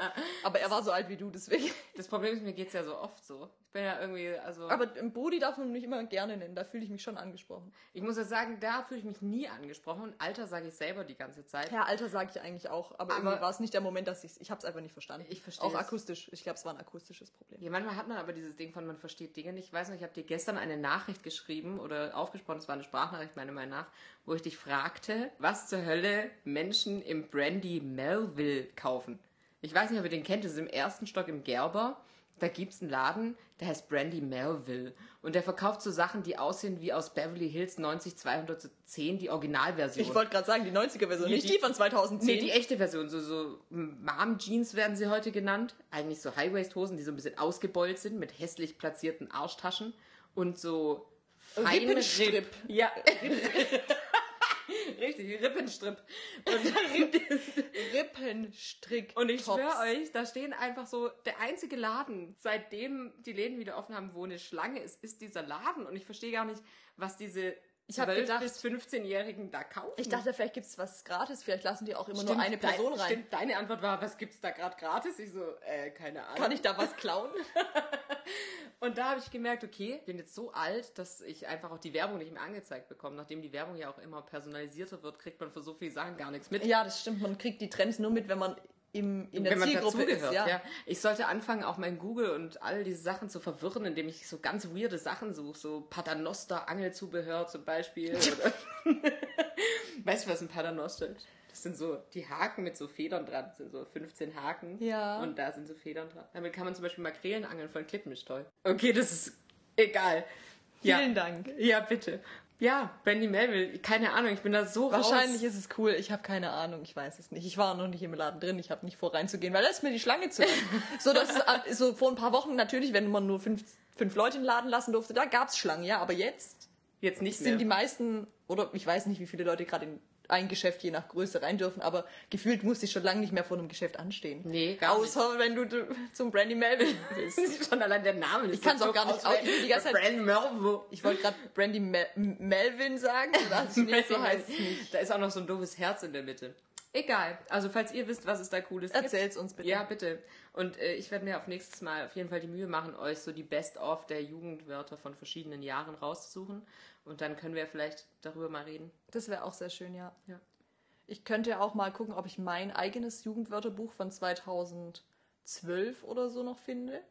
Aber er war so alt wie du, deswegen. Das Problem ist, mir geht's ja so oft so. Ich bin ja irgendwie, also. Aber Brudi darf man mich immer gerne nennen, da fühle ich mich schon angesprochen. ich muss ja sagen, da fühle ich mich nie angesprochen. Alter sage ich selber die ganze Zeit. Ja, Alter sage ich eigentlich auch, aber, Aber- irgendwie war es nicht der Moment, dass ich ich habe es einfach nicht verstanden. Ich verstehe Auch es. akustisch. Ich glaube, es war ein akustisches Problem. Ja, manchmal hat man aber dieses Ding von, man versteht Dinge nicht. Ich weiß noch, ich habe dir gestern eine Nachricht geschrieben oder aufgesprochen, es war eine Sprachnachricht meiner Meinung nach, wo ich dich fragte, was zur Hölle Menschen im Brandy Melville kaufen. Ich weiß nicht, ob ihr den kennt, das ist im ersten Stock im Gerber. Da gibt's einen Laden, der heißt Brandy Melville. Und der verkauft so Sachen, die aussehen wie aus Beverly Hills 90210, die Originalversion. Ich wollte gerade sagen, die 90er-Version, Nee, nicht die- die von 2010. Nee, die echte Version, so, so Mom-Jeans werden sie heute genannt. Eigentlich so High-Waist-Hosen, die so ein bisschen ausgebeult sind, mit hässlich platzierten Arschtaschen und so feine Rippenstrip. Ripp- Ja. Richtig, Rippenstrip. Und, Rippenstrick. und ich schwöre euch, da stehen einfach so, der einzige Laden, seitdem die Läden wieder offen haben, wo eine Schlange ist, ist dieser Laden. Und ich verstehe gar nicht, was diese Ich hab 12- gedacht- bis 15-Jährigen da kaufen. Ich dachte, vielleicht gibt's was gratis, vielleicht lassen die auch immer Stimmt, nur eine Person dein, rein. Stimmt, deine Antwort war, was gibt's da gerade gratis? Ich so, äh, keine Ahnung. Kann ich da was klauen? Und da habe ich gemerkt, okay, ich bin jetzt so alt, dass ich einfach auch die Werbung nicht mehr angezeigt bekomme. Nachdem die Werbung ja auch immer personalisierter wird, kriegt man für so viele Sachen gar nichts mit. ja, das stimmt. Man kriegt die Trends nur mit, wenn man im, in der Wenn man Zielgruppe ist. Ja. ja. Ich sollte anfangen, auch mein Google und all diese Sachen zu verwirren, indem ich so ganz weirde Sachen suche, so Paternoster Angelzubehör zum Beispiel. Weißt du, was ein Paternoster ist? Das sind so die Haken mit so Federn dran. Das sind so 15 Haken. Ja. Und da sind so Federn dran. Damit kann man zum Beispiel Makrelen angeln von Klippensteu. Okay, das ist egal. Vielen ja. Dank. Ja, bitte. Ja, Brandy Melville, keine Ahnung, ich bin da so Wahrscheinlich raus. ist es cool. Ich habe keine Ahnung. Ich weiß es nicht. Ich war noch nicht im Laden drin. Ich habe nicht vor reinzugehen, weil da ist mir die Schlange zu so, dass es ab- so vor ein paar Wochen natürlich, wenn man nur fünf, fünf Leute in den Laden lassen durfte, da gab's Schlangen, ja. Aber jetzt Jetzt nicht sind mehr. die meisten, oder ich weiß nicht, wie viele Leute gerade in ein Geschäft je nach Größe rein dürfen, aber gefühlt muss ich schon lange nicht mehr vor einem Geschäft anstehen. Nee, gar nicht. Außer wenn du zum Brandy Melville bist. Schon allein der Name. Ich kann's auch gar nicht aus- ich die ganze Zeit- Melville. Ich wollte gerade Brandy Mel Melvin sagen, aber das nicht, so heißt es nicht. Da ist auch noch so ein doofes Herz in der Mitte. Egal. Also falls ihr wisst, was es da cooles gibt. Erzähl's uns bitte. Ja, bitte. Und äh, ich werde mir auf nächstes Mal auf jeden Fall die Mühe machen, euch so die Best-of der Jugendwörter von verschiedenen Jahren rauszusuchen. Und dann können wir vielleicht darüber mal reden. Das wäre auch sehr schön, ja. Ja. Ich könnte auch mal gucken, ob ich mein eigenes Jugendwörterbuch von 2012 oder so noch finde.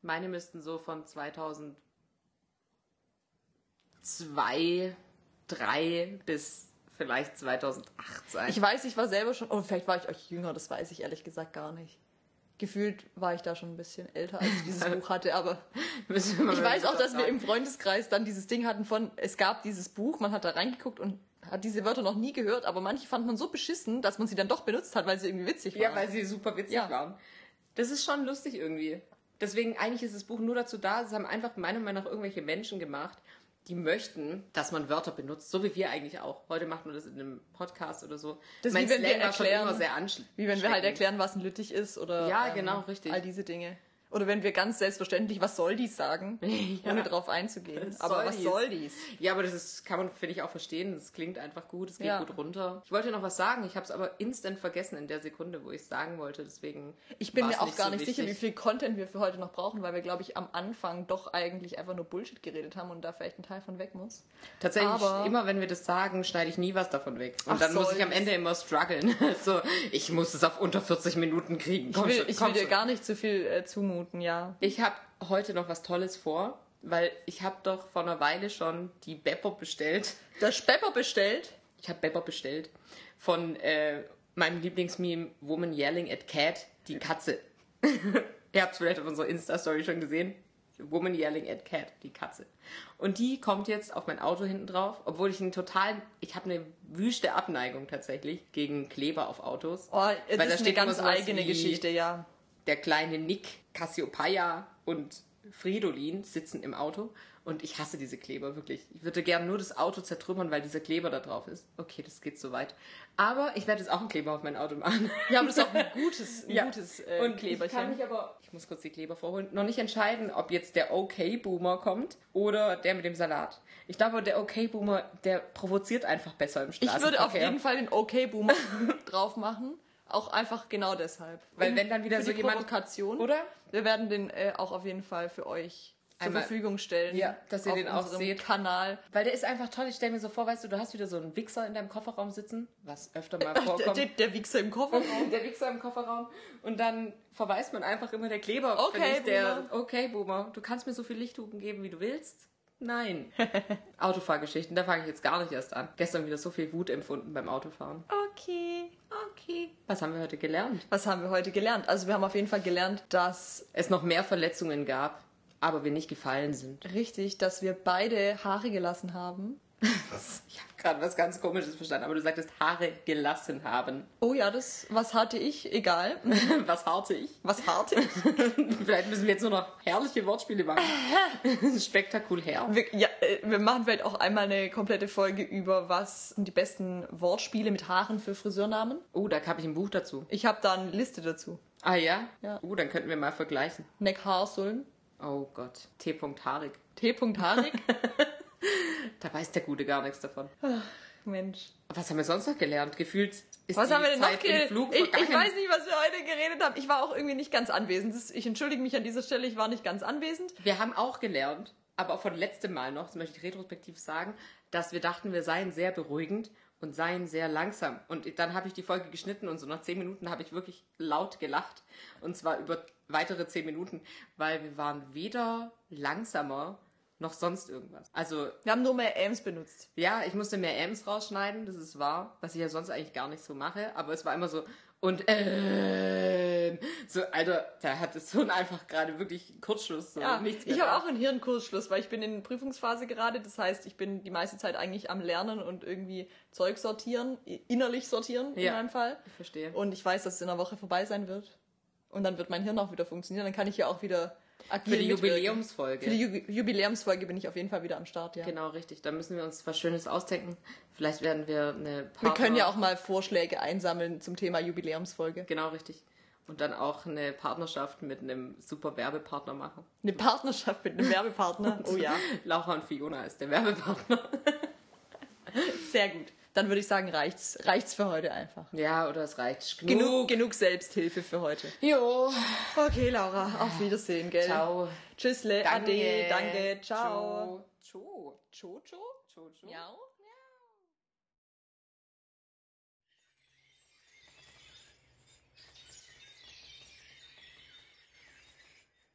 Meine müssten so von 2002, 3 bis vielleicht 2008 sein. Ich weiß, ich war selber schon, oh, vielleicht war ich euch jünger, das weiß ich ehrlich gesagt gar nicht. Gefühlt war ich da schon ein bisschen älter, als ich dieses Buch hatte, aber ich weiß auch, dass wir im Freundeskreis dann dieses Ding hatten von, es gab dieses Buch, man hat da reingeguckt und hat diese Wörter noch nie gehört, aber manche fand man so beschissen, dass man sie dann doch benutzt hat, weil sie irgendwie witzig waren. Ja, weil sie super witzig Ja. waren. Das ist schon lustig irgendwie. Deswegen, eigentlich ist das Buch nur dazu da, es haben einfach meiner Meinung nach irgendwelche Menschen gemacht, die möchten, dass man Wörter benutzt, so wie wir eigentlich auch. Heute macht man das in einem Podcast oder so. Das ist mein wie wenn wir Slang war schon erklären- immer sehr anschließend. Wie wenn wir halt erklären, was ein Lüttich ist oder Ja, genau, richtig. all diese Dinge. Oder wenn wir ganz selbstverständlich, was soll dies sagen, Ja. ohne drauf einzugehen. Was Aber soll was dies? soll dies? Ja, aber das ist, kann man, finde ich, auch verstehen. Das klingt einfach gut, es geht Ja. gut runter. Ich wollte noch was sagen, ich habe es aber instant vergessen in der Sekunde, wo ich es sagen wollte. Deswegen. Ich bin mir auch gar so nicht sicher, wie wichtig. viel Content wir für heute noch brauchen, weil wir, glaube ich, am Anfang doch eigentlich einfach nur Bullshit geredet haben und da vielleicht ein Teil von weg muss. Tatsächlich, Aber- immer wenn wir das sagen, schneide ich nie was davon weg. Und Ach, dann muss ich am? Ende immer strugglen. so, ich muss es auf unter 40 Minuten kriegen. Ich Komm will, schon, ich komm will dir gar nicht zu viel äh, zumuten, ja. Ich habe heute noch was Tolles vor, weil ich habe doch vor einer Weile schon die Bepper bestellt. Das Spepper bestellt. Ich habe Bepper bestellt von äh, meinem Lieblingsmeme Woman Yelling at Cat, die Katze. Ihr habt es vielleicht auf unserer Insta-Story schon gesehen. Woman Yelling at Cat, die Katze. Und die kommt jetzt auf mein Auto hinten drauf, obwohl ich einen totalen, ich habe eine wüste Abneigung tatsächlich gegen Kleber auf Autos. Oh, das Weil da ist eine steht ganz immer sowas eigene wie- Geschichte, ja. der kleine Nick, Cassiopeia und Fridolin sitzen im Auto Und ich hasse diese Kleber, wirklich. Ich würde gerne nur das Auto zertrümmern, weil dieser Kleber da drauf ist. Okay, das geht so weit. Aber ich werde jetzt auch einen Kleber auf mein Auto machen. Ja, aber das ist auch ein gutes, ein Ja. gutes äh, Und ich Kleberchen. kann mich aber, ich muss kurz die Kleber vorholen, noch nicht entscheiden, ob jetzt der OK-Boomer kommt oder der mit dem Salat. Ich glaube, der OK-Boomer, der provoziert einfach besser im ich Straßenverkehr. würde auf jeden Fall den OK-Boomer drauf machen. Auch einfach genau deshalb. Weil wenn dann wieder so die jemand- Provokation. Oder? Wir werden den äh, auch auf jeden Fall für euch zur Einmal- Verfügung stellen. Ja, dass ihr auf den auch seht. Kanal. Weil der ist einfach toll. Ich stelle mir so vor, weißt du, du hast wieder so einen Wichser in deinem Kofferraum sitzen, was öfter mal Der, vorkommt. der, der Wichser im Kofferraum. der Wichser im Kofferraum und dann verweist man einfach immer der Kleber. Okay, ich, der Boomer. okay, Boomer. Du kannst mir so viel Lichthupen geben, wie du willst. Nein. Autofahrgeschichten, da fange ich jetzt gar nicht erst an. Gestern wieder so viel Wut empfunden beim Autofahren. Okay. Okay. Was haben wir heute gelernt? Was haben wir heute gelernt? Also wir haben auf jeden Fall gelernt, dass Es noch mehr Verletzungen gab, aber wir nicht gefallen sind. richtig, dass wir beide Haare gelassen haben. Ich habe gerade was ganz Komisches verstanden, aber du sagtest Haare gelassen haben. Oh ja, das, was hatte ich? Egal. Was harte ich? Was hatte ich? Vielleicht müssen wir jetzt nur noch herrliche Wortspiele machen. Spektakulär. Wir, ja, äh, wir machen vielleicht auch einmal eine komplette Folge über, was sind die besten Wortspiele mit Haaren für Friseurnamen. Oh, da habe ich ein Buch dazu. Ich habe da eine Liste dazu. Ah ja? Ja. Uh, dann könnten wir mal vergleichen. Neck Haarsullen. Oh Gott. T. Harig. T. Harig. Da weiß der Gute gar nichts davon. Mensch. Was haben wir sonst noch gelernt? Gefühlt ist Was die haben wir denn noch Zeit im geredet? Flug Ich, ich weiß nicht, was wir heute geredet haben. Ich war auch irgendwie nicht ganz anwesend. Ich entschuldige mich an dieser Stelle, ich war nicht ganz anwesend. Wir haben auch gelernt, aber auch von letztem Mal noch, das möchte ich retrospektiv sagen, dass wir dachten, wir seien sehr beruhigend und seien sehr langsam. Und dann habe ich die Folge geschnitten und so nach zehn Minuten habe ich wirklich laut gelacht. Und zwar über weitere zehn Minuten, weil wir waren weder langsamer noch sonst irgendwas. Also Wir haben nur mehr Ams benutzt. Ja, ich musste mehr Ms rausschneiden, das ist wahr, was ich ja sonst eigentlich gar nicht so mache, aber es war immer so und ähm, so Alter, da hat es so einfach gerade wirklich Kurzschluss so Ja, nichts ich habe auch einen Hirnkursschluss, weil ich bin in Prüfungsphase gerade. Das heißt, ich bin die meiste Zeit eigentlich am Lernen und irgendwie Zeug sortieren, innerlich sortieren in Ja. meinem Fall. Ich verstehe. Und ich weiß, dass es in einer Woche vorbei sein wird. Und dann wird mein Hirn auch wieder funktionieren. Dann kann ich ja auch wieder agil Für die mitwirken. Jubiläumsfolge. Für die Ju Jubiläumsfolge bin ich auf jeden Fall wieder am Start, ja. Genau, richtig. Da müssen wir uns was Schönes ausdenken. Vielleicht werden wir eine Partner... Wir können ja auch mal Vorschläge einsammeln zum Thema Jubiläumsfolge. Genau, richtig. Und dann auch eine Partnerschaft mit einem super Werbepartner machen. Eine Partnerschaft mit einem Werbepartner. Oh ja, Laura und Fiona ist der Werbepartner. sehr gut. Dann würde ich sagen, reicht's, reicht's für heute einfach. Ja, oder es reicht. Genug, genug Selbsthilfe für heute. Jo. Okay, Laura, auf Wiedersehen, gell? Ciao. Tschüssle, ade, danke, ciao. Ciao. Ciao, ciao. Ciao, ciao. Miau.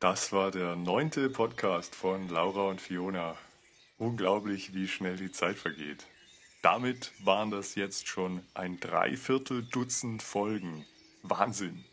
Das war der neunte Podcast von Laura und Fiona. Unglaublich, wie schnell die Zeit vergeht. Damit waren das jetzt schon ein Dreiviertel Dutzend Folgen. Wahnsinn.